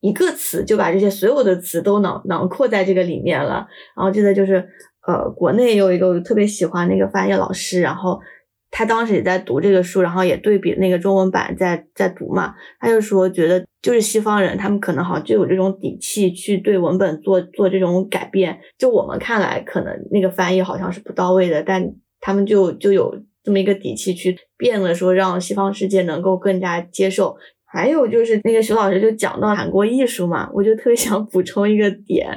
一个词就把这些所有的词都囊囊括在这个里面了。然后记得就是呃国内有一个我特别喜欢那个翻译老师，然后。他当时也在读这个书，然后也对比那个中文版在在读嘛。他就说，觉得就是西方人，他们可能好像就有这种底气去对文本做做这种改变。就我们看来，可能那个翻译好像是不到位的，但他们就就有这么一个底气去变了，说让西方世界能够更加接受。还有就是那个徐老师就讲到韩国艺术嘛，我就特别想补充一个点，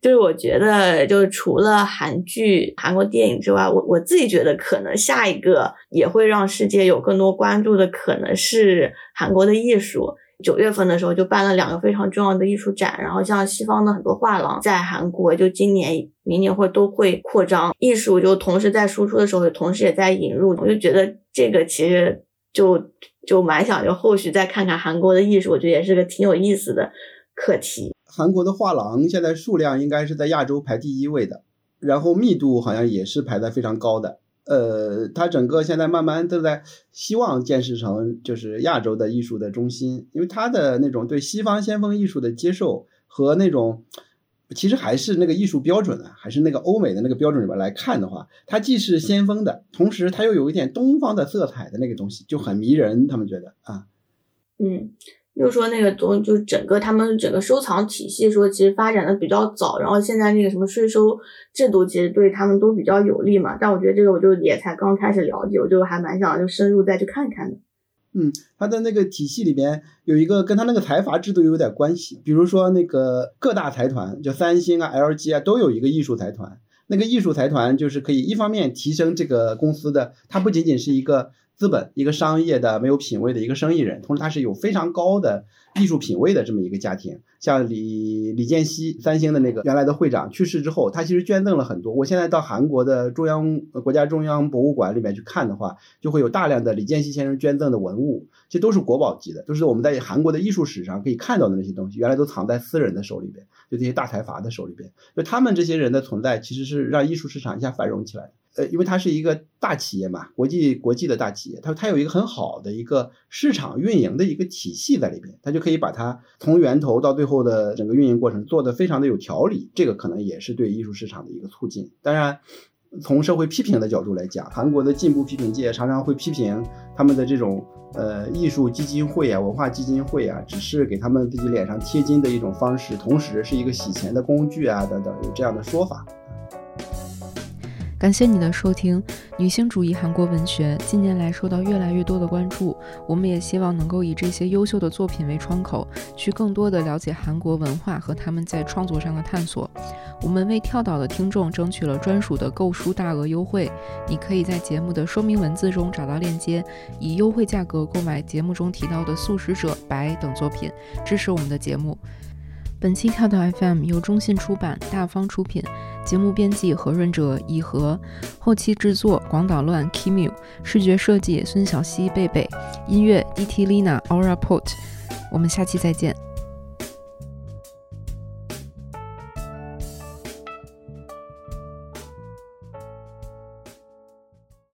就是我觉得就是除了韩剧、韩国电影之外，我我自己觉得可能下一个也会让世界有更多关注的，可能是韩国的艺术。九月份的时候就办了两个非常重要的艺术展，然后像西方的很多画廊在韩国就今年、明年会都会扩张艺术，就同时在输出的时候，同时也在引入。我就觉得这个其实就。就蛮想就后续再看看韩国的艺术，我觉得也是个挺有意思的课题。韩国的画廊现在数量应该是在亚洲排第一位的，然后密度好像也是排在非常高的。呃，它整个现在慢慢都在希望建设成就是亚洲的艺术的中心，因为它的那种对西方先锋艺术的接受和那种。其实还是那个艺术标准啊，还是那个欧美的那个标准里边来看的话，它既是先锋的，同时它又有一点东方的色彩的那个东西，就很迷人。他们觉得啊，嗯，又说那个东，就整个他们整个收藏体系说，其实发展的比较早，然后现在那个什么税收制度，其实对他们都比较有利嘛。但我觉得这个我就也才刚开始了解，我就还蛮想就深入再去看看的。嗯，他的那个体系里边有一个跟他那个财阀制度有点关系，比如说那个各大财团，就三星啊、LG 啊，都有一个艺术财团。那个艺术财团就是可以一方面提升这个公司的，它不仅仅是一个资本、一个商业的没有品位的一个生意人，同时他是有非常高的艺术品位的这么一个家庭。像李李健熙，三星的那个原来的会长去世之后，他其实捐赠了很多。我现在到韩国的中央国家中央博物馆里面去看的话，就会有大量的李健熙先生捐赠的文物，其实都是国宝级的，都是我们在韩国的艺术史上可以看到的那些东西，原来都藏在私人的手里边，就这些大财阀的手里边。就他们这些人的存在，其实是让艺术市场一下繁荣起来的。呃，因为它是一个大企业嘛，国际国际的大企业，它它有一个很好的一个市场运营的一个体系在里边，它就可以把它从源头到最后的整个运营过程做得非常的有条理，这个可能也是对艺术市场的一个促进。当然，从社会批评的角度来讲，韩国的进步批评界常常会批评他们的这种呃艺术基金会啊、文化基金会啊，只是给他们自己脸上贴金的一种方式，同时是一个洗钱的工具啊等等，有这样的说法。感谢你的收听。女性主义韩国文学近年来受到越来越多的关注，我们也希望能够以这些优秀的作品为窗口，去更多的了解韩国文化和他们在创作上的探索。我们为跳岛的听众争取了专属的购书大额优惠，你可以在节目的说明文字中找到链接，以优惠价格购买节目中提到的《素食者》《白》等作品，支持我们的节目。本期跳岛 FM 由中信出版、大方出品。节目编辑何润哲、以和，后期制作广岛乱 Kimu，视觉设计孙小溪贝贝，音乐 D.T. Lina Aura Port，。我们下期再见。